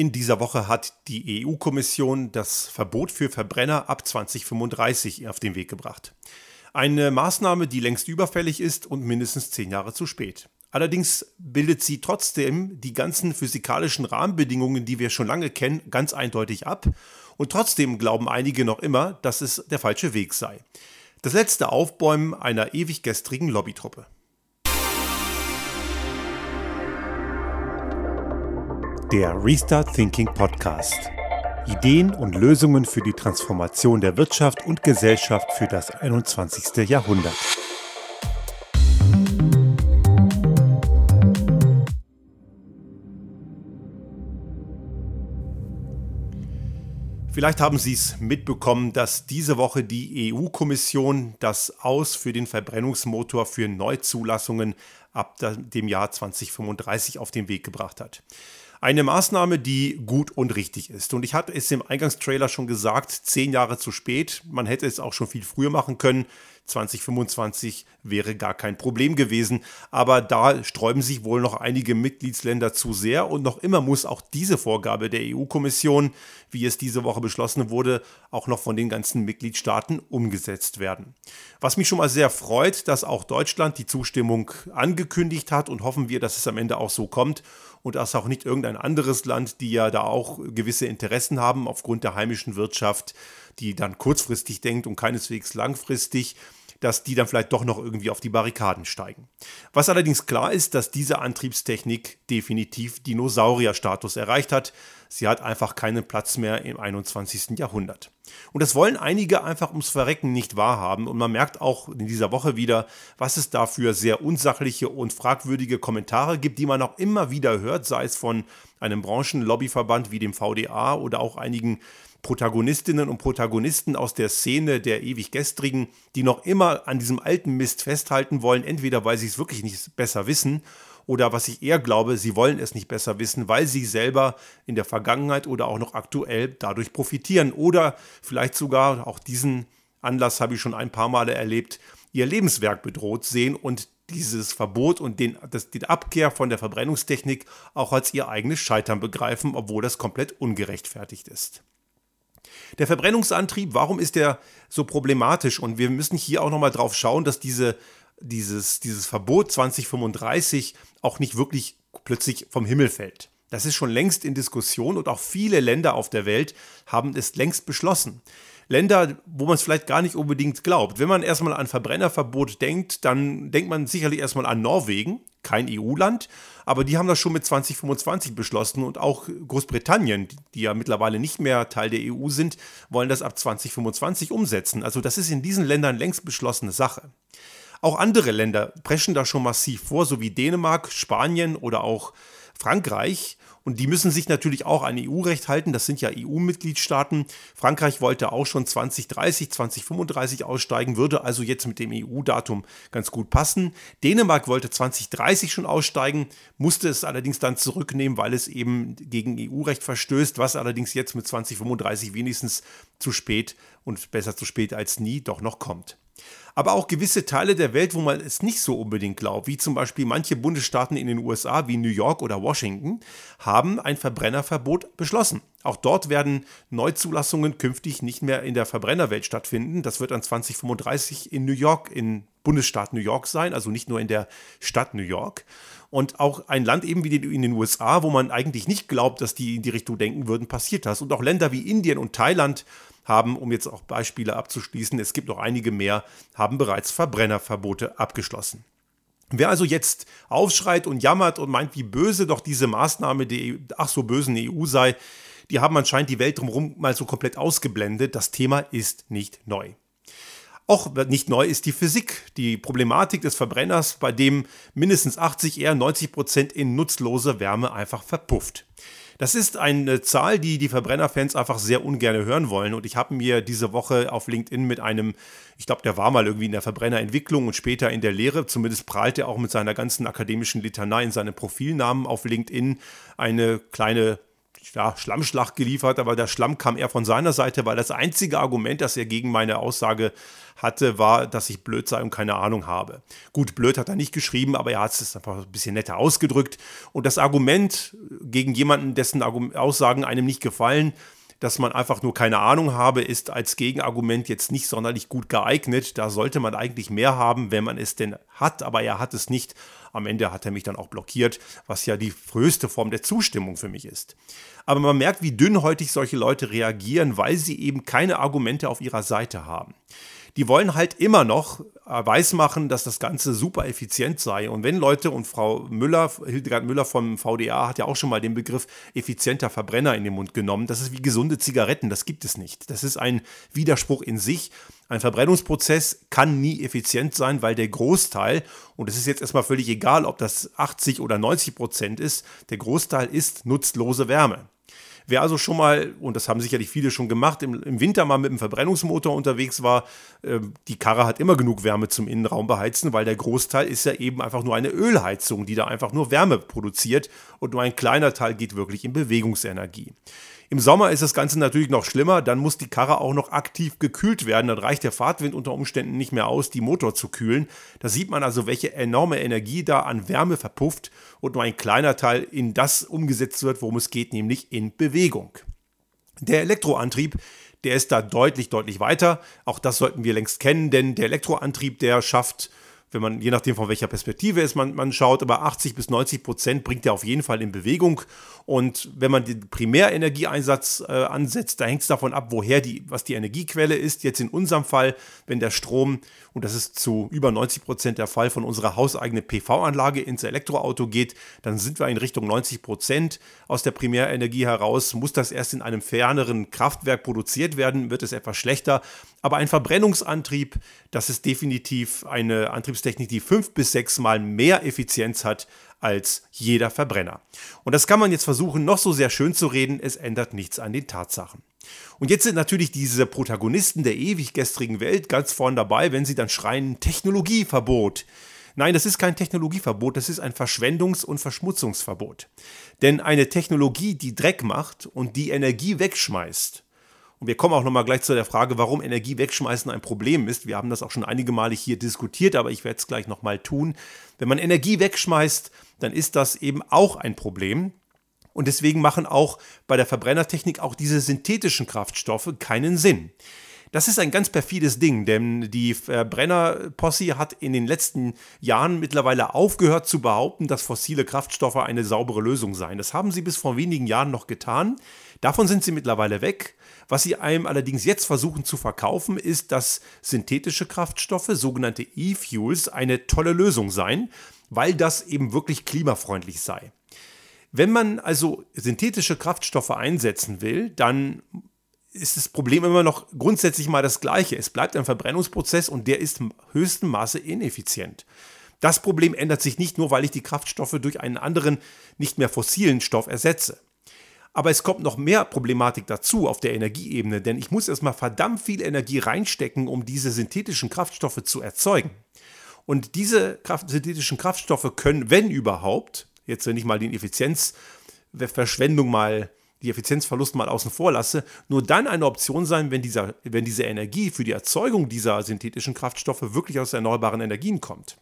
In dieser Woche hat die EU-Kommission das Verbot für Verbrenner ab 2035 auf den Weg gebracht. Eine Maßnahme, die längst überfällig ist und mindestens zehn Jahre zu spät. Allerdings bildet sie trotzdem die ganzen physikalischen Rahmenbedingungen, die wir schon lange kennen, ganz eindeutig ab. Und trotzdem glauben einige noch immer, dass es der falsche Weg sei. Das letzte Aufbäumen einer ewig gestrigen Lobbytruppe. Der Restart Thinking Podcast. Ideen und Lösungen für die Transformation der Wirtschaft und Gesellschaft für das 21. Jahrhundert. Vielleicht haben Sie es mitbekommen, dass diese Woche die EU-Kommission das Aus für den Verbrennungsmotor für Neuzulassungen ab dem Jahr 2035 auf den Weg gebracht hat. Eine Maßnahme, die gut und richtig ist. Und ich hatte es im Eingangstrailer schon gesagt, zehn Jahre zu spät. Man hätte es auch schon viel früher machen können. 2025 wäre gar kein Problem gewesen. Aber da sträuben sich wohl noch einige Mitgliedsländer zu sehr und noch immer muss auch diese Vorgabe der EU-Kommission, wie es diese Woche beschlossen wurde, auch noch von den ganzen Mitgliedstaaten umgesetzt werden. Was mich schon mal sehr freut, dass auch Deutschland die Zustimmung angekündigt hat und hoffen wir, dass es am Ende auch so kommt und dass auch nicht irgendein anderes Land, die ja da auch gewisse Interessen haben aufgrund der heimischen Wirtschaft, die dann kurzfristig denkt und keineswegs langfristig, dass die dann vielleicht doch noch irgendwie auf die Barrikaden steigen. Was allerdings klar ist, dass diese Antriebstechnik definitiv Dinosaurierstatus erreicht hat. Sie hat einfach keinen Platz mehr im 21. Jahrhundert. Und das wollen einige einfach ums Verrecken nicht wahrhaben. Und man merkt auch in dieser Woche wieder, was es da für sehr unsachliche und fragwürdige Kommentare gibt, die man auch immer wieder hört, sei es von einem Branchenlobbyverband wie dem VDA oder auch einigen Protagonistinnen und Protagonisten aus der Szene der ewig gestrigen, die noch immer an diesem alten Mist festhalten wollen, entweder weil sie es wirklich nicht besser wissen oder was ich eher glaube, sie wollen es nicht besser wissen, weil sie selber in der Vergangenheit oder auch noch aktuell dadurch profitieren oder vielleicht sogar, auch diesen Anlass habe ich schon ein paar Male erlebt, ihr Lebenswerk bedroht sehen und dieses Verbot und den, das, die Abkehr von der Verbrennungstechnik auch als ihr eigenes Scheitern begreifen, obwohl das komplett ungerechtfertigt ist. Der Verbrennungsantrieb, warum ist der so problematisch? Und wir müssen hier auch nochmal drauf schauen, dass diese, dieses, dieses Verbot 2035 auch nicht wirklich plötzlich vom Himmel fällt. Das ist schon längst in Diskussion und auch viele Länder auf der Welt haben es längst beschlossen. Länder, wo man es vielleicht gar nicht unbedingt glaubt. Wenn man erstmal an Verbrennerverbot denkt, dann denkt man sicherlich erstmal an Norwegen, kein EU-Land, aber die haben das schon mit 2025 beschlossen und auch Großbritannien, die ja mittlerweile nicht mehr Teil der EU sind, wollen das ab 2025 umsetzen. Also das ist in diesen Ländern längst beschlossene Sache. Auch andere Länder preschen da schon massiv vor, so wie Dänemark, Spanien oder auch Frankreich. Und die müssen sich natürlich auch an EU-Recht halten. Das sind ja EU-Mitgliedstaaten. Frankreich wollte auch schon 2030, 2035 aussteigen, würde also jetzt mit dem EU-Datum ganz gut passen. Dänemark wollte 2030 schon aussteigen, musste es allerdings dann zurücknehmen, weil es eben gegen EU-Recht verstößt, was allerdings jetzt mit 2035 wenigstens zu spät und besser zu spät als nie doch noch kommt aber auch gewisse Teile der Welt, wo man es nicht so unbedingt glaubt, wie zum Beispiel manche Bundesstaaten in den USA wie New York oder Washington, haben ein Verbrennerverbot beschlossen. Auch dort werden Neuzulassungen künftig nicht mehr in der Verbrennerwelt stattfinden. Das wird dann 2035 in New York, in Bundesstaat New York sein, also nicht nur in der Stadt New York. Und auch ein Land eben wie in den USA, wo man eigentlich nicht glaubt, dass die in die Richtung denken würden, passiert das. Und auch Länder wie Indien und Thailand haben, um jetzt auch Beispiele abzuschließen, es gibt noch einige mehr, haben bereits Verbrennerverbote abgeschlossen. Wer also jetzt aufschreit und jammert und meint, wie böse doch diese Maßnahme der ach so bösen EU sei, die haben anscheinend die Welt drumherum mal so komplett ausgeblendet. Das Thema ist nicht neu. Auch nicht neu ist die Physik, die Problematik des Verbrenners, bei dem mindestens 80, eher 90 Prozent in nutzlose Wärme einfach verpufft. Das ist eine Zahl, die die Verbrennerfans einfach sehr ungern hören wollen. Und ich habe mir diese Woche auf LinkedIn mit einem, ich glaube, der war mal irgendwie in der Verbrennerentwicklung und später in der Lehre, zumindest prahlt er auch mit seiner ganzen akademischen Litanei in seinem Profilnamen auf LinkedIn eine kleine ja, Schlammschlacht geliefert, aber der Schlamm kam eher von seiner Seite, weil das einzige Argument, das er gegen meine Aussage hatte, war, dass ich blöd sei und keine Ahnung habe. Gut, blöd hat er nicht geschrieben, aber er hat es einfach ein bisschen netter ausgedrückt. Und das Argument gegen jemanden, dessen Aussagen einem nicht gefallen, dass man einfach nur keine Ahnung habe, ist als Gegenargument jetzt nicht sonderlich gut geeignet. Da sollte man eigentlich mehr haben, wenn man es denn hat, aber er hat es nicht. Am Ende hat er mich dann auch blockiert, was ja die größte Form der Zustimmung für mich ist. Aber man merkt, wie dünnhäutig solche Leute reagieren, weil sie eben keine Argumente auf ihrer Seite haben die wollen halt immer noch weismachen, dass das Ganze super effizient sei. Und wenn Leute und Frau Müller, Hildegard Müller vom VDA hat ja auch schon mal den Begriff effizienter Verbrenner in den Mund genommen. Das ist wie gesunde Zigaretten, das gibt es nicht. Das ist ein Widerspruch in sich. Ein Verbrennungsprozess kann nie effizient sein, weil der Großteil, und es ist jetzt erstmal völlig egal, ob das 80 oder 90 Prozent ist, der Großteil ist nutzlose Wärme. Wer also schon mal, und das haben sicherlich viele schon gemacht, im, im Winter mal mit einem Verbrennungsmotor unterwegs war, äh, die Karre hat immer genug Wärme zum Innenraum beheizen, weil der Großteil ist ja eben einfach nur eine Ölheizung, die da einfach nur Wärme produziert und nur ein kleiner Teil geht wirklich in Bewegungsenergie. Im Sommer ist das Ganze natürlich noch schlimmer, dann muss die Karre auch noch aktiv gekühlt werden. Dann reicht der Fahrtwind unter Umständen nicht mehr aus, die Motor zu kühlen. Da sieht man also, welche enorme Energie da an Wärme verpufft und nur ein kleiner Teil in das umgesetzt wird, worum es geht, nämlich in Bewegung. Der Elektroantrieb, der ist da deutlich, deutlich weiter. Auch das sollten wir längst kennen, denn der Elektroantrieb, der schafft wenn man, je nachdem von welcher Perspektive es man, man schaut, aber 80 bis 90 Prozent bringt er auf jeden Fall in Bewegung. Und wenn man den Primärenergieeinsatz äh, ansetzt, da hängt es davon ab, woher die, was die Energiequelle ist. Jetzt in unserem Fall, wenn der Strom, und das ist zu über 90 Prozent der Fall, von unserer hauseigenen PV-Anlage ins Elektroauto geht, dann sind wir in Richtung 90 Prozent aus der Primärenergie heraus. Muss das erst in einem ferneren Kraftwerk produziert werden, wird es etwas schlechter. Aber ein Verbrennungsantrieb, das ist definitiv eine Antriebstechnik, die fünf bis sechs Mal mehr Effizienz hat als jeder Verbrenner. Und das kann man jetzt versuchen, noch so sehr schön zu reden, es ändert nichts an den Tatsachen. Und jetzt sind natürlich diese Protagonisten der ewig gestrigen Welt ganz vorn dabei, wenn sie dann schreien Technologieverbot. Nein, das ist kein Technologieverbot, das ist ein Verschwendungs- und Verschmutzungsverbot. Denn eine Technologie, die Dreck macht und die Energie wegschmeißt, und wir kommen auch nochmal gleich zu der Frage, warum Energie wegschmeißen ein Problem ist. Wir haben das auch schon einige Male hier diskutiert, aber ich werde es gleich nochmal tun. Wenn man Energie wegschmeißt, dann ist das eben auch ein Problem. Und deswegen machen auch bei der Verbrennertechnik auch diese synthetischen Kraftstoffe keinen Sinn. Das ist ein ganz perfides Ding, denn die Verbrennerposse hat in den letzten Jahren mittlerweile aufgehört zu behaupten, dass fossile Kraftstoffe eine saubere Lösung seien. Das haben sie bis vor wenigen Jahren noch getan. Davon sind sie mittlerweile weg. Was sie einem allerdings jetzt versuchen zu verkaufen, ist, dass synthetische Kraftstoffe, sogenannte E-Fuels, eine tolle Lösung seien, weil das eben wirklich klimafreundlich sei. Wenn man also synthetische Kraftstoffe einsetzen will, dann ist das Problem immer noch grundsätzlich mal das gleiche. Es bleibt ein Verbrennungsprozess und der ist im höchsten Maße ineffizient. Das Problem ändert sich nicht nur, weil ich die Kraftstoffe durch einen anderen, nicht mehr fossilen Stoff ersetze. Aber es kommt noch mehr Problematik dazu auf der Energieebene, denn ich muss erstmal verdammt viel Energie reinstecken, um diese synthetischen Kraftstoffe zu erzeugen. Und diese Kraft, synthetischen Kraftstoffe können, wenn überhaupt, jetzt wenn ich mal die Effizienzverschwendung mal, die Effizienzverlust mal außen vor lasse, nur dann eine Option sein, wenn, dieser, wenn diese Energie für die Erzeugung dieser synthetischen Kraftstoffe wirklich aus erneuerbaren Energien kommt.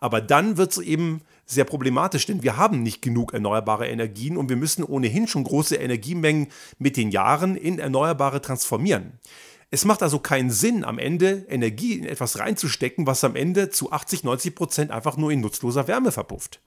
Aber dann wird es eben sehr problematisch, denn wir haben nicht genug erneuerbare Energien und wir müssen ohnehin schon große Energiemengen mit den Jahren in erneuerbare transformieren. Es macht also keinen Sinn, am Ende Energie in etwas reinzustecken, was am Ende zu 80, 90 Prozent einfach nur in nutzloser Wärme verpufft.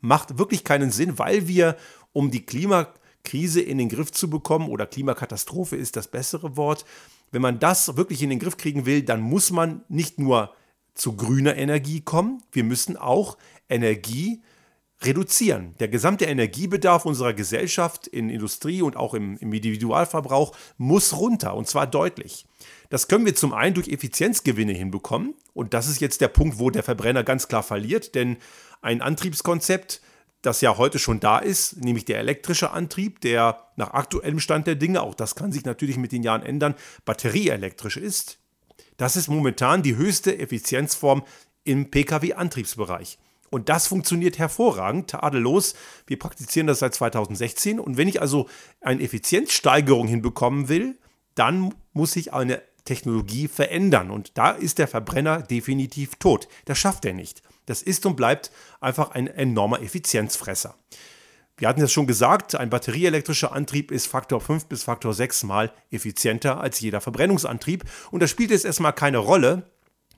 Macht wirklich keinen Sinn, weil wir, um die Klimakrise in den Griff zu bekommen, oder Klimakatastrophe ist das bessere Wort, wenn man das wirklich in den Griff kriegen will, dann muss man nicht nur zu grüner Energie kommen, wir müssen auch Energie reduzieren. Der gesamte Energiebedarf unserer Gesellschaft in Industrie und auch im, im, Individualverbrauch muss runter und zwar deutlich. Das können wir zum einen durch Effizienzgewinne hinbekommen und das ist jetzt der Punkt, wo der Verbrenner ganz klar verliert, denn ein Antriebskonzept, das ja heute schon da ist, nämlich der elektrische Antrieb, der nach aktuellem Stand der Dinge, auch das kann sich natürlich mit den Jahren ändern, batterieelektrisch ist, das ist momentan die höchste Effizienzform im Pkw-Antriebsbereich. Und das funktioniert hervorragend, tadellos. Wir praktizieren das seit 2016. Und wenn ich also eine Effizienzsteigerung hinbekommen will, dann muss ich eine Technologie verändern. Und da ist der Verbrenner definitiv tot. Das schafft er nicht. Das ist und bleibt einfach ein enormer Effizienzfresser. Wir hatten es schon gesagt, ein batterieelektrischer Antrieb ist Faktor 5 bis Faktor 6 mal effizienter als jeder Verbrennungsantrieb. Und da spielt es erstmal keine Rolle,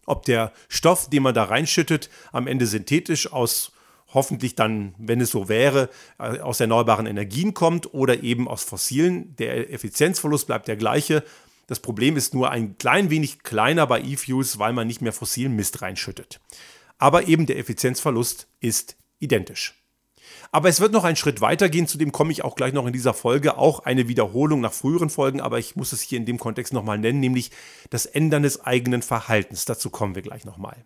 ob der Stoff, den man da reinschüttet, am Ende synthetisch aus hoffentlich dann, wenn es so wäre, äh, aus erneuerbaren Energien kommt oder eben aus fossilen. Der Effizienzverlust bleibt der gleiche. Das Problem ist nur ein klein wenig kleiner bei E-Fuels, weil man nicht mehr fossilen Mist reinschüttet. Aber eben der Effizienzverlust ist identisch. Aber es wird noch einen Schritt weiter gehen, zu dem komme ich auch gleich noch in dieser Folge. Auch eine Wiederholung nach früheren Folgen, aber ich muss es hier in dem Kontext nochmal nennen, nämlich das Ändern des eigenen Verhaltens. Dazu kommen wir gleich nochmal.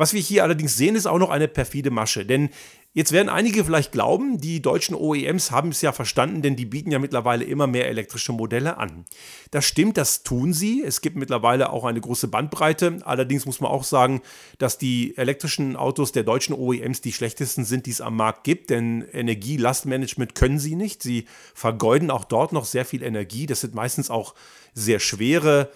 Was wir hier allerdings sehen, ist auch noch eine perfide Masche, denn Jetzt werden einige vielleicht glauben, die deutschen OEMs haben es ja verstanden, denn die bieten ja mittlerweile immer mehr elektrische Modelle an. Das stimmt, das tun sie. Es gibt mittlerweile auch eine große Bandbreite. Allerdings muss man auch sagen, dass die elektrischen Autos der deutschen OEMs die schlechtesten sind, die es am Markt gibt, denn Energielastmanagement können sie nicht. Sie vergeuden auch dort noch sehr viel Energie. Das sind meistens auch sehr schwere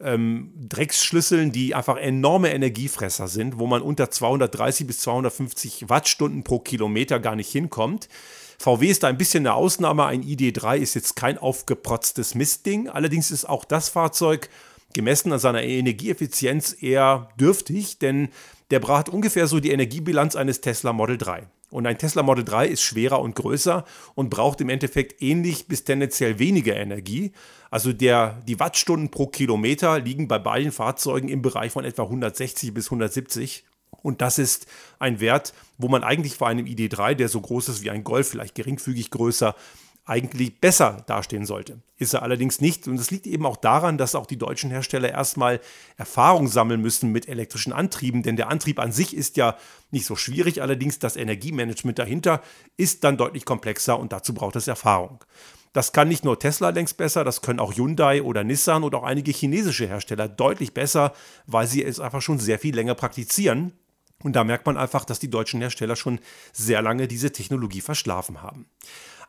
ähm, Drecksschlüsseln, die einfach enorme Energiefresser sind, wo man unter 230 bis 250 Wattstunden pro Kilometer gar nicht hinkommt. VW ist da ein bisschen eine Ausnahme. Ein ID3 ist jetzt kein aufgeprotztes Mistding. Allerdings ist auch das Fahrzeug gemessen an seiner Energieeffizienz eher dürftig, denn der braucht ungefähr so die Energiebilanz eines Tesla Model 3. Und ein Tesla Model 3 ist schwerer und größer und braucht im Endeffekt ähnlich bis tendenziell weniger Energie. Also der, die Wattstunden pro Kilometer liegen bei beiden Fahrzeugen im Bereich von etwa 160 bis 170. Und das ist ein Wert, wo man eigentlich bei einem ID3, der so groß ist wie ein Golf, vielleicht geringfügig größer, eigentlich besser dastehen sollte. Ist er allerdings nicht. Und es liegt eben auch daran, dass auch die deutschen Hersteller erstmal Erfahrung sammeln müssen mit elektrischen Antrieben. Denn der Antrieb an sich ist ja nicht so schwierig. Allerdings das Energiemanagement dahinter ist dann deutlich komplexer und dazu braucht es Erfahrung. Das kann nicht nur Tesla längst besser, das können auch Hyundai oder Nissan und auch einige chinesische Hersteller deutlich besser, weil sie es einfach schon sehr viel länger praktizieren. Und da merkt man einfach, dass die deutschen Hersteller schon sehr lange diese Technologie verschlafen haben.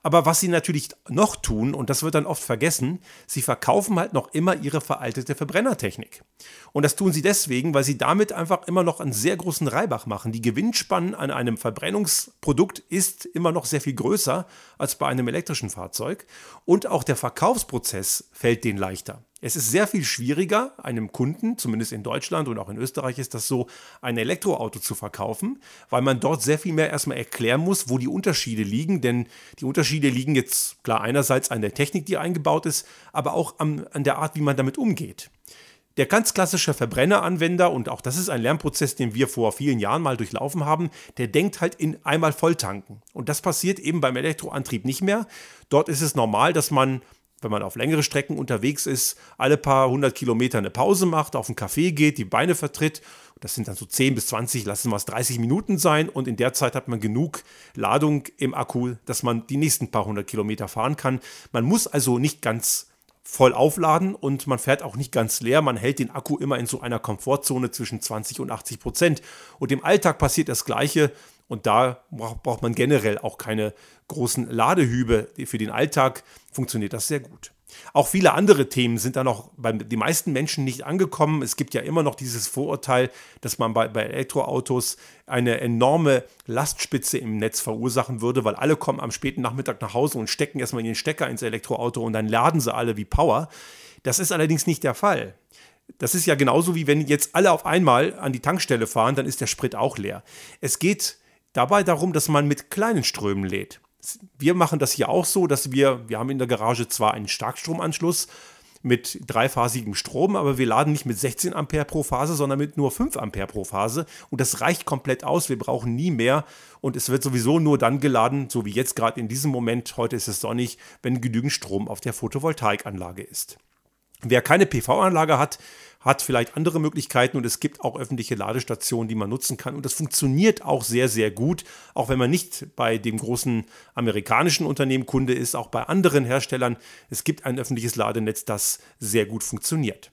Aber was sie natürlich noch tun, und das wird dann oft vergessen, sie verkaufen halt noch immer ihre veraltete Verbrennertechnik. Und das tun sie deswegen, weil sie damit einfach immer noch einen sehr großen Reibach machen. Die Gewinnspannen an einem Verbrennungsprodukt ist immer noch sehr viel größer als bei einem elektrischen Fahrzeug. Und auch der Verkaufsprozess fällt denen leichter. Es ist sehr viel schwieriger, einem Kunden, zumindest in Deutschland und auch in Österreich ist das so, ein Elektroauto zu verkaufen, weil man dort sehr viel mehr erstmal erklären muss, wo die Unterschiede liegen. Denn die Unterschiede liegen jetzt klar einerseits an der Technik, die eingebaut ist, aber auch an, an der Art, wie man damit umgeht. Der ganz klassische Verbrenneranwender, und auch das ist ein Lernprozess, den wir vor vielen Jahren mal durchlaufen haben, der denkt halt in einmal Volltanken. Und das passiert eben beim Elektroantrieb nicht mehr. Dort ist es normal, dass man wenn man auf längere Strecken unterwegs ist, alle paar hundert Kilometer eine Pause macht, auf einen Café geht, die Beine vertritt. Das sind dann so 10 bis 20, lassen wir es 30 Minuten sein. Und in der Zeit hat man genug Ladung im Akku, dass man die nächsten paar hundert Kilometer fahren kann. Man muss also nicht ganz voll aufladen und man fährt auch nicht ganz leer. Man hält den Akku immer in so einer Komfortzone zwischen 20 und 80 Prozent. Und im Alltag passiert das Gleiche. Und da braucht man generell auch keine großen Ladehübe. Für den Alltag funktioniert das sehr gut. Auch viele andere Themen sind da noch bei den meisten Menschen nicht angekommen. Es gibt ja immer noch dieses Vorurteil, dass man bei, bei Elektroautos eine enorme Lastspitze im Netz verursachen würde, weil alle kommen am späten Nachmittag nach Hause und stecken erstmal den Stecker ins Elektroauto und dann laden sie alle wie Power. Das ist allerdings nicht der Fall. Das ist ja genauso wie wenn jetzt alle auf einmal an die Tankstelle fahren, dann ist der Sprit auch leer. Es geht dabei darum, dass man mit kleinen Strömen lädt. Wir machen das hier auch so, dass wir, wir haben in der Garage zwar einen Starkstromanschluss mit dreiphasigem Strom, aber wir laden nicht mit 16 Ampere pro Phase, sondern mit nur 5 Ampere pro Phase. Und das reicht komplett aus. Wir brauchen nie mehr. Und es wird sowieso nur dann geladen, so wie jetzt gerade in diesem Moment, heute ist es sonnig, wenn genügend Strom auf der Photovoltaikanlage ist. Wer keine PV-Anlage hat, hat vielleicht andere Möglichkeiten und es gibt auch öffentliche Ladestationen, die man nutzen kann. Und das funktioniert auch sehr, sehr gut, auch wenn man nicht bei dem großen amerikanischen Unternehmen Kunde ist, auch bei anderen Herstellern. Es gibt ein öffentliches Ladenetz, das sehr gut funktioniert.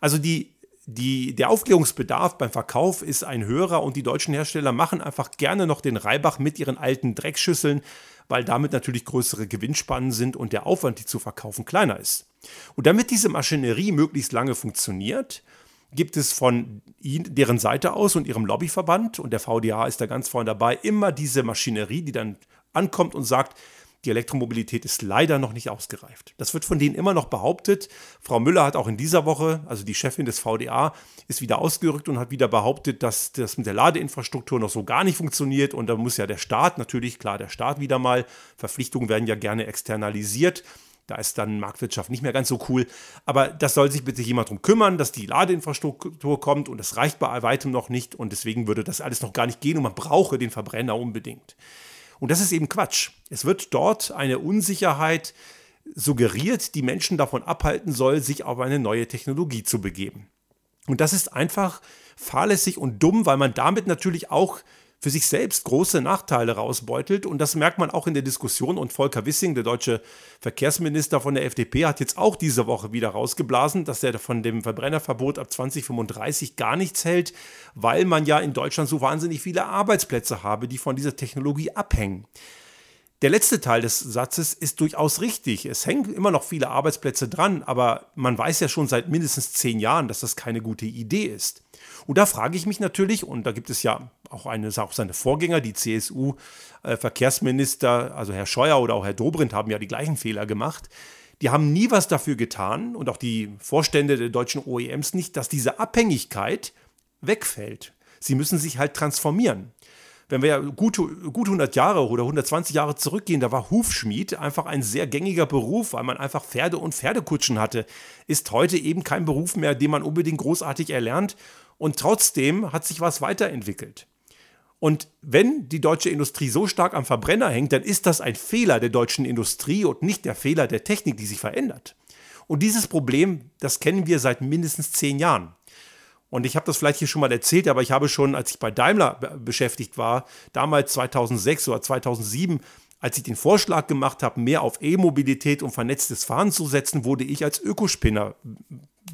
Also die die, der Aufklärungsbedarf beim Verkauf ist ein höherer und die deutschen Hersteller machen einfach gerne noch den Reibach mit ihren alten Dreckschüsseln, weil damit natürlich größere Gewinnspannen sind und der Aufwand, die zu verkaufen, kleiner ist. Und damit diese Maschinerie möglichst lange funktioniert, gibt es von deren Seite aus und ihrem Lobbyverband, und der VDA ist da ganz vorne dabei, immer diese Maschinerie, die dann ankommt und sagt, die Elektromobilität ist leider noch nicht ausgereift. Das wird von denen immer noch behauptet. Frau Müller hat auch in dieser Woche, also die Chefin des VDA, ist wieder ausgerückt und hat wieder behauptet, dass das mit der Ladeinfrastruktur noch so gar nicht funktioniert. Und da muss ja der Staat, natürlich klar, der Staat wieder mal, Verpflichtungen werden ja gerne externalisiert. Da ist dann Marktwirtschaft nicht mehr ganz so cool. Aber das soll sich bitte jemand darum kümmern, dass die Ladeinfrastruktur kommt und das reicht bei weitem noch nicht. Und deswegen würde das alles noch gar nicht gehen und man brauche den Verbrenner unbedingt. Und das ist eben Quatsch. Es wird dort eine Unsicherheit suggeriert, die Menschen davon abhalten soll, sich auf eine neue Technologie zu begeben. Und das ist einfach fahrlässig und dumm, weil man damit natürlich auch für sich selbst große Nachteile rausbeutelt. Und das merkt man auch in der Diskussion. Und Volker Wissing, der deutsche Verkehrsminister von der FDP, hat jetzt auch diese Woche wieder rausgeblasen, dass er von dem Verbrennerverbot ab 2035 gar nichts hält, weil man ja in Deutschland so wahnsinnig viele Arbeitsplätze habe, die von dieser Technologie abhängen. Der letzte Teil des Satzes ist durchaus richtig. Es hängen immer noch viele Arbeitsplätze dran, aber man weiß ja schon seit mindestens zehn Jahren, dass das keine gute Idee ist. Und da frage ich mich natürlich, und da gibt es ja auch, eine, auch seine Vorgänger, die CSU-Verkehrsminister, also Herr Scheuer oder auch Herr Dobrindt, haben ja die gleichen Fehler gemacht. Die haben nie was dafür getan und auch die Vorstände der deutschen OEMs nicht, dass diese Abhängigkeit wegfällt. Sie müssen sich halt transformieren wenn wir ja gut, gut 100 Jahre oder 120 Jahre zurückgehen, da war Hufschmied einfach ein sehr gängiger Beruf, weil man einfach Pferde und Pferdekutschen hatte. Ist heute eben kein Beruf mehr, den man unbedingt großartig erlernt. Und trotzdem hat sich was weiterentwickelt. Und wenn die deutsche Industrie so stark am Verbrenner hängt, dann ist das ein Fehler der deutschen Industrie und nicht der Fehler der Technik, die sich verändert. Und dieses Problem, das kennen wir seit mindestens zehn Jahren. Und ich habe das vielleicht hier schon mal erzählt, aber ich habe schon, als ich bei Daimler beschäftigt war, damals 2006 oder 2007, als ich den Vorschlag gemacht habe, mehr auf E-Mobilität und vernetztes Fahren zu setzen, wurde ich als Ökospinner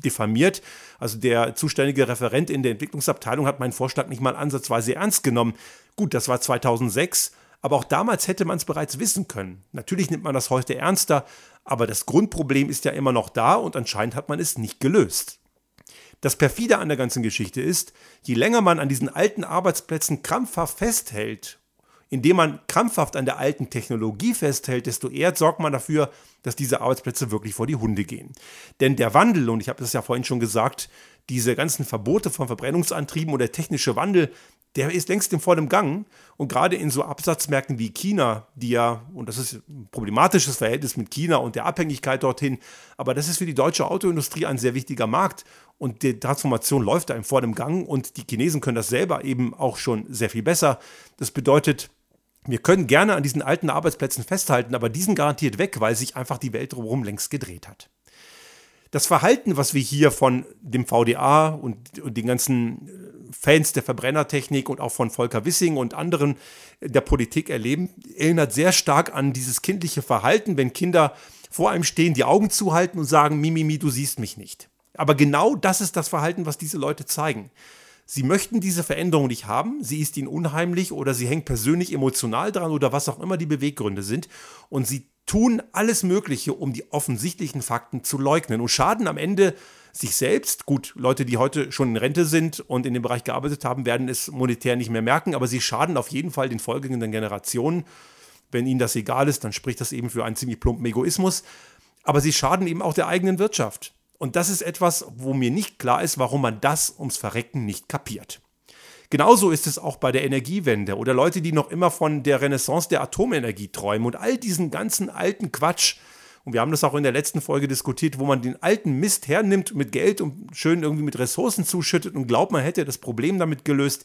diffamiert. Also der zuständige Referent in der Entwicklungsabteilung hat meinen Vorschlag nicht mal ansatzweise ernst genommen. Gut, das war 2006, aber auch damals hätte man es bereits wissen können. Natürlich nimmt man das heute ernster, aber das Grundproblem ist ja immer noch da und anscheinend hat man es nicht gelöst. Das perfide an der ganzen Geschichte ist, je länger man an diesen alten Arbeitsplätzen krampfhaft festhält, indem man krampfhaft an der alten Technologie festhält, desto eher sorgt man dafür, dass diese Arbeitsplätze wirklich vor die Hunde gehen. Denn der Wandel, und ich habe das ja vorhin schon gesagt, diese ganzen Verbote von Verbrennungsantrieben und der technische Wandel, der ist längst im vollen Gang. Und gerade in so Absatzmärkten wie China, die ja, und das ist ein problematisches Verhältnis mit China und der Abhängigkeit dorthin, aber das ist für die deutsche Autoindustrie ein sehr wichtiger Markt. Und die Transformation läuft da im vollen Gang und die Chinesen können das selber eben auch schon sehr viel besser. Das bedeutet, wir können gerne an diesen alten Arbeitsplätzen festhalten, aber diesen garantiert weg, weil sich einfach die Welt drumherum längst gedreht hat das Verhalten, was wir hier von dem VDA und, und, den ganzen äh, Fans der Verbrennertechnik und auch von Volker Wissing und anderen der Politik erleben, erinnert sehr stark an dieses kindliche Verhalten, wenn Kinder vor einem stehen, die Augen zuhalten und sagen, Mimimi, du siehst mich nicht. Aber genau das ist das Verhalten, was diese Leute zeigen. Sie möchten diese Veränderung nicht haben, sie ist ihnen unheimlich oder sie hängt persönlich emotional dran oder was auch immer die Beweggründe sind und sie tun alles Mögliche, um die offensichtlichen Fakten zu leugnen und schaden am Ende sich selbst. Gut, Leute, die heute schon in Rente sind und in dem Bereich gearbeitet haben, werden es monetär nicht mehr merken, aber sie schaden auf jeden Fall den folgenden Generationen. Wenn ihnen das egal ist, dann spricht das eben für einen ziemlich plumpen Egoismus. Aber sie schaden eben auch der eigenen Wirtschaft. Und das ist etwas, wo mir nicht klar ist, warum man das ums Verrecken nicht kapiert. Genauso ist es auch bei der Energiewende oder Leute, die noch immer von der Renaissance der Atomenergie träumen und all diesen ganzen alten Quatsch. Und wir haben das auch in der letzten Folge diskutiert, wo man den alten Mist hernimmt mit Geld und schön irgendwie mit Ressourcen zuschüttet und glaubt, man hätte das Problem damit gelöst.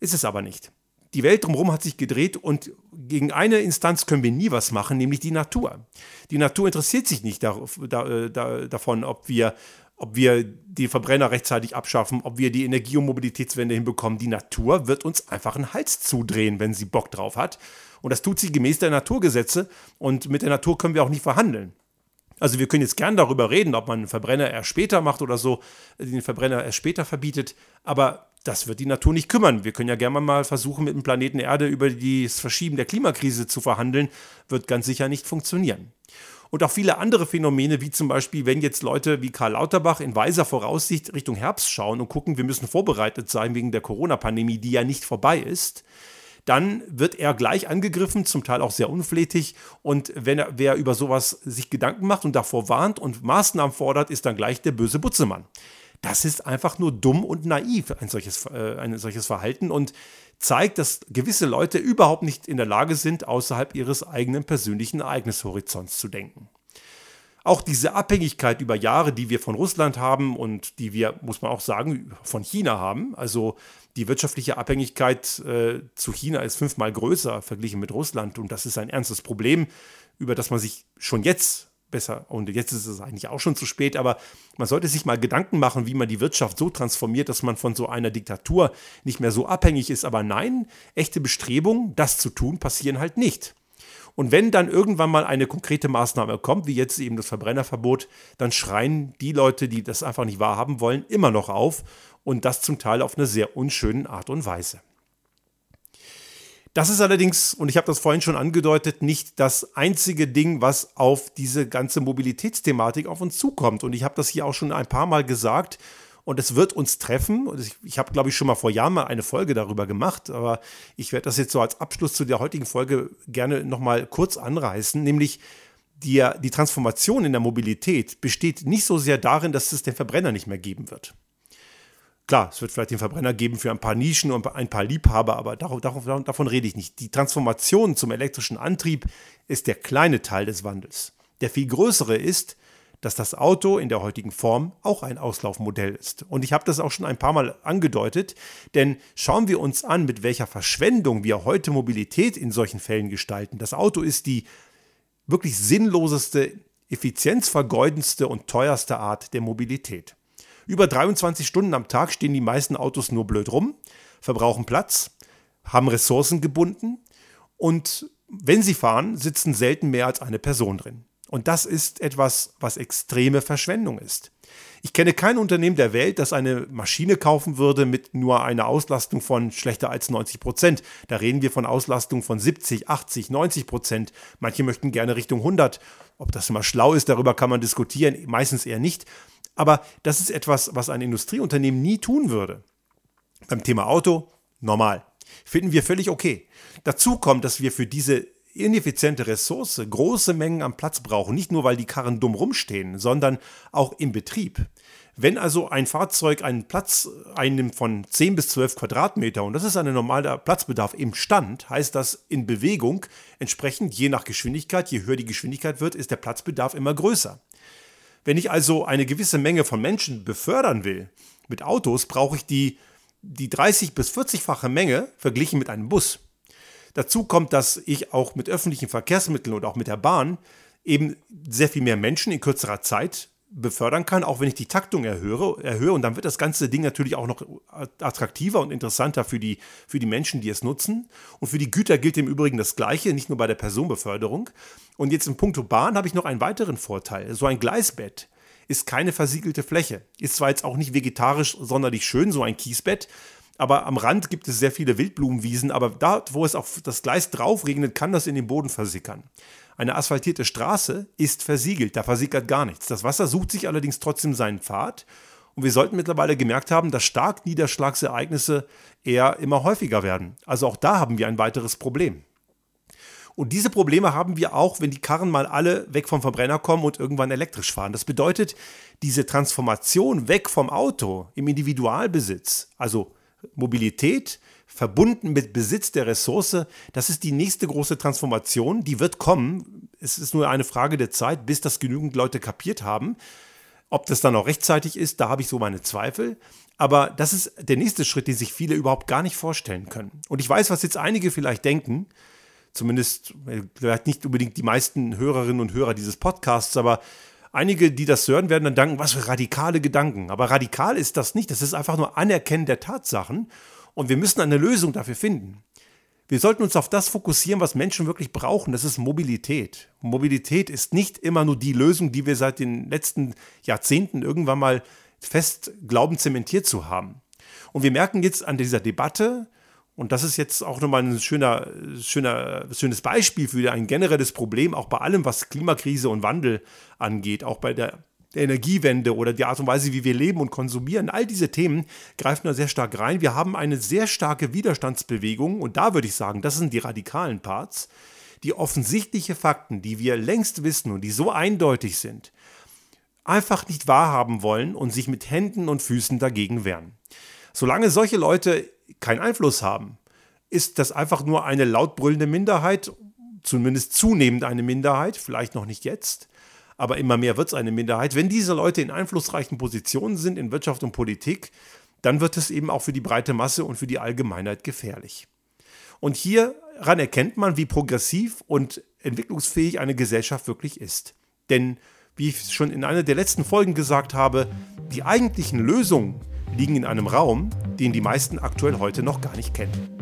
Ist es aber nicht. Die Welt drumherum hat sich gedreht und gegen eine Instanz können wir nie was machen, nämlich die Natur. Die Natur interessiert sich nicht da, da, da, davon, ob wir ob wir die Verbrenner rechtzeitig abschaffen, ob wir die Energie- und Mobilitätswende hinbekommen. Die Natur wird uns einfach einen Hals zudrehen, wenn sie Bock drauf hat. Und das tut sie gemäß der Naturgesetze. Und mit der Natur können wir auch nicht verhandeln. Also wir können jetzt gern darüber reden, ob man einen Verbrenner erst später macht oder so, den Verbrenner erst später verbietet, aber das wird die Natur nicht kümmern. Wir können ja gerne mal versuchen, mit dem Planeten Erde über das Verschieben der Klimakrise zu verhandeln, wird ganz sicher nicht funktionieren. Und auch viele andere Phänomene, wie zum Beispiel, wenn jetzt Leute wie Karl Lauterbach in weiser Voraussicht Richtung Herbst schauen und gucken, wir müssen vorbereitet sein wegen der Corona-Pandemie, die ja nicht vorbei ist, dann wird er gleich angegriffen, zum Teil auch sehr unflätig. Und wenn er, wer über sowas sich Gedanken macht und davor warnt und Maßnahmen fordert, ist dann gleich der böse Butzemann. Das ist einfach nur dumm und naiv, ein solches, äh, ein solches Verhalten und zeigt, dass gewisse Leute überhaupt nicht in der Lage sind, außerhalb ihres eigenen persönlichen Ereignishorizonts zu denken. Auch diese Abhängigkeit über Jahre, die wir von Russland haben und die wir, muss man auch sagen, von China haben, also die wirtschaftliche Abhängigkeit äh, zu China ist fünfmal größer verglichen mit Russland und das ist ein ernstes Problem, über das man sich schon jetzt besser, und jetzt ist es eigentlich auch schon zu spät, aber man sollte sich mal Gedanken machen, wie man die Wirtschaft so transformiert, dass man von so einer Diktatur nicht mehr so abhängig ist. Aber nein, echte Bestrebungen, das zu tun, passieren halt nicht. Und wenn dann irgendwann mal eine konkrete Maßnahme kommt, wie jetzt eben das Verbrennerverbot, dann schreien die Leute, die das einfach nicht wahrhaben wollen, immer noch auf und das zum Teil auf eine sehr unschöne Art und Weise. Das ist allerdings, und ich habe das vorhin schon angedeutet, nicht das einzige Ding, was auf diese ganze Mobilitätsthematik auf uns zukommt. Und ich habe das hier auch schon ein paar Mal gesagt. Und es wird uns treffen. Ich, ich habe, glaube ich, schon mal vor Jahren mal eine Folge darüber gemacht. Aber ich werde das jetzt so als Abschluss zu der heutigen Folge gerne nochmal kurz anreißen. Nämlich die, die Transformation in der Mobilität besteht nicht so sehr darin, dass es den Verbrenner nicht mehr geben wird. Klar, es wird vielleicht den Verbrenner geben für ein paar Nischen und ein paar Liebhaber, aber darauf, darauf, davon rede ich nicht. Die Transformation zum elektrischen Antrieb ist der kleine Teil des Wandels. Der viel größere ist, dass das Auto in der heutigen Form auch ein Auslaufmodell ist. Und ich habe das auch schon ein paar Mal angedeutet, denn schauen wir uns an, mit welcher Verschwendung wir heute Mobilität in solchen Fällen gestalten. Das Auto ist die wirklich sinnloseste, effizienzvergeudendste und teuerste Art der Mobilität. Über 23 Stunden am Tag stehen die meisten Autos nur blöd rum, verbrauchen Platz, haben Ressourcen gebunden und wenn sie fahren, sitzen selten mehr als eine Person drin. Und das ist etwas, was extreme Verschwendung ist. Ich kenne kein Unternehmen der Welt, das eine Maschine kaufen würde mit nur einer Auslastung von schlechter als 90 Prozent. Da reden wir von Auslastung von 70, 80, 90 Prozent. Manche möchten gerne Richtung 100. Ob das immer schlau ist, darüber kann man diskutieren, meistens eher nicht. Aber das ist etwas, was ein Industrieunternehmen nie tun würde. Beim Thema Auto, normal. Finden wir völlig okay. Dazu kommt, dass wir für diese ineffiziente Ressource große Mengen am Platz brauchen. Nicht nur, weil die Karren dumm rumstehen, sondern auch im Betrieb. Wenn also ein Fahrzeug einen Platz einnimmt von 10 bis 12 Quadratmeter, und das ist ein normaler Platzbedarf im Stand, heißt das in Bewegung, entsprechend je nach Geschwindigkeit, je höher die Geschwindigkeit wird, ist der Platzbedarf immer größer. Wenn ich also eine gewisse Menge von Menschen befördern will mit Autos, brauche ich die, die 30 bis 40-fache Menge verglichen mit einem Bus. Dazu kommt, dass ich auch mit öffentlichen Verkehrsmitteln oder auch mit der Bahn eben sehr viel mehr Menschen in kürzerer Zeit befördern kann, auch wenn ich die Taktung erhöhe, erhöhe. Und dann wird das ganze Ding natürlich auch noch attraktiver und interessanter für die, für die Menschen, die es nutzen. Und für die Güter gilt im Übrigen das Gleiche, nicht nur bei der Personenbeförderung. Und jetzt im Punkto Bahn habe ich noch einen weiteren Vorteil. So ein Gleisbett ist keine versiegelte Fläche. Ist zwar jetzt auch nicht vegetarisch sonderlich schön, so ein Kiesbett, aber am Rand gibt es sehr viele Wildblumenwiesen, aber da, wo es auf das Gleis drauf regnet, kann das in den Boden versickern. Eine asphaltierte Straße ist versiegelt, da versickert gar nichts. Das Wasser sucht sich allerdings trotzdem seinen Pfad und wir sollten mittlerweile gemerkt haben, dass Starkniederschlagsereignisse eher immer häufiger werden. Also auch da haben wir ein weiteres Problem. Und diese Probleme haben wir auch, wenn die Karren mal alle weg vom Verbrenner kommen und irgendwann elektrisch fahren. Das bedeutet, diese Transformation weg vom Auto im Individualbesitz, also Mobilität verbunden mit Besitz der Ressource, das ist die nächste große Transformation, die wird kommen. Es ist nur eine Frage der Zeit, bis das genügend Leute kapiert haben. Ob das dann auch rechtzeitig ist, da habe ich so meine Zweifel. Aber das ist der nächste Schritt, den sich viele überhaupt gar nicht vorstellen können. Und ich weiß, was jetzt einige vielleicht denken, zumindest vielleicht nicht unbedingt die meisten Hörerinnen und Hörer dieses Podcasts, aber einige, die das hören, werden dann denken, was für radikale Gedanken. Aber radikal ist das nicht. Das ist einfach nur Anerkennen der Tatsachen. Und wir müssen eine Lösung dafür finden. Wir sollten uns auf das fokussieren, was Menschen wirklich brauchen. Das ist Mobilität. Mobilität ist nicht immer nur die Lösung, die wir seit den letzten Jahrzehnten irgendwann mal fest glauben, zementiert zu haben. Und wir merken jetzt an dieser Debatte, und das ist jetzt auch nochmal ein schöner, schöner, schönes Beispiel für ein generelles Problem, auch bei allem, was Klimakrise und Wandel angeht, auch bei der der Energiewende oder die Art und Weise, wie wir leben und konsumieren, all diese Themen greifen da sehr stark rein. Wir haben eine sehr starke Widerstandsbewegung und da würde ich sagen, das sind die radikalen Parts, die offensichtliche Fakten, die wir längst wissen und die so eindeutig sind, einfach nicht wahrhaben wollen und sich mit Händen und Füßen dagegen wehren. Solange solche Leute keinen Einfluss haben, ist das einfach nur eine lautbrüllende Minderheit, zumindest zunehmend eine Minderheit, vielleicht noch nicht jetzt, aber immer mehr wird es eine Minderheit. Wenn diese Leute in einflussreichen Positionen sind in Wirtschaft und Politik, dann wird es eben auch für die breite Masse und für die Allgemeinheit gefährlich. Und hieran erkennt man, wie progressiv und entwicklungsfähig eine Gesellschaft wirklich ist. Denn, wie ich schon in einer der letzten Folgen gesagt habe, die eigentlichen Lösungen liegen in einem Raum, den die meisten aktuell heute noch gar nicht kennen.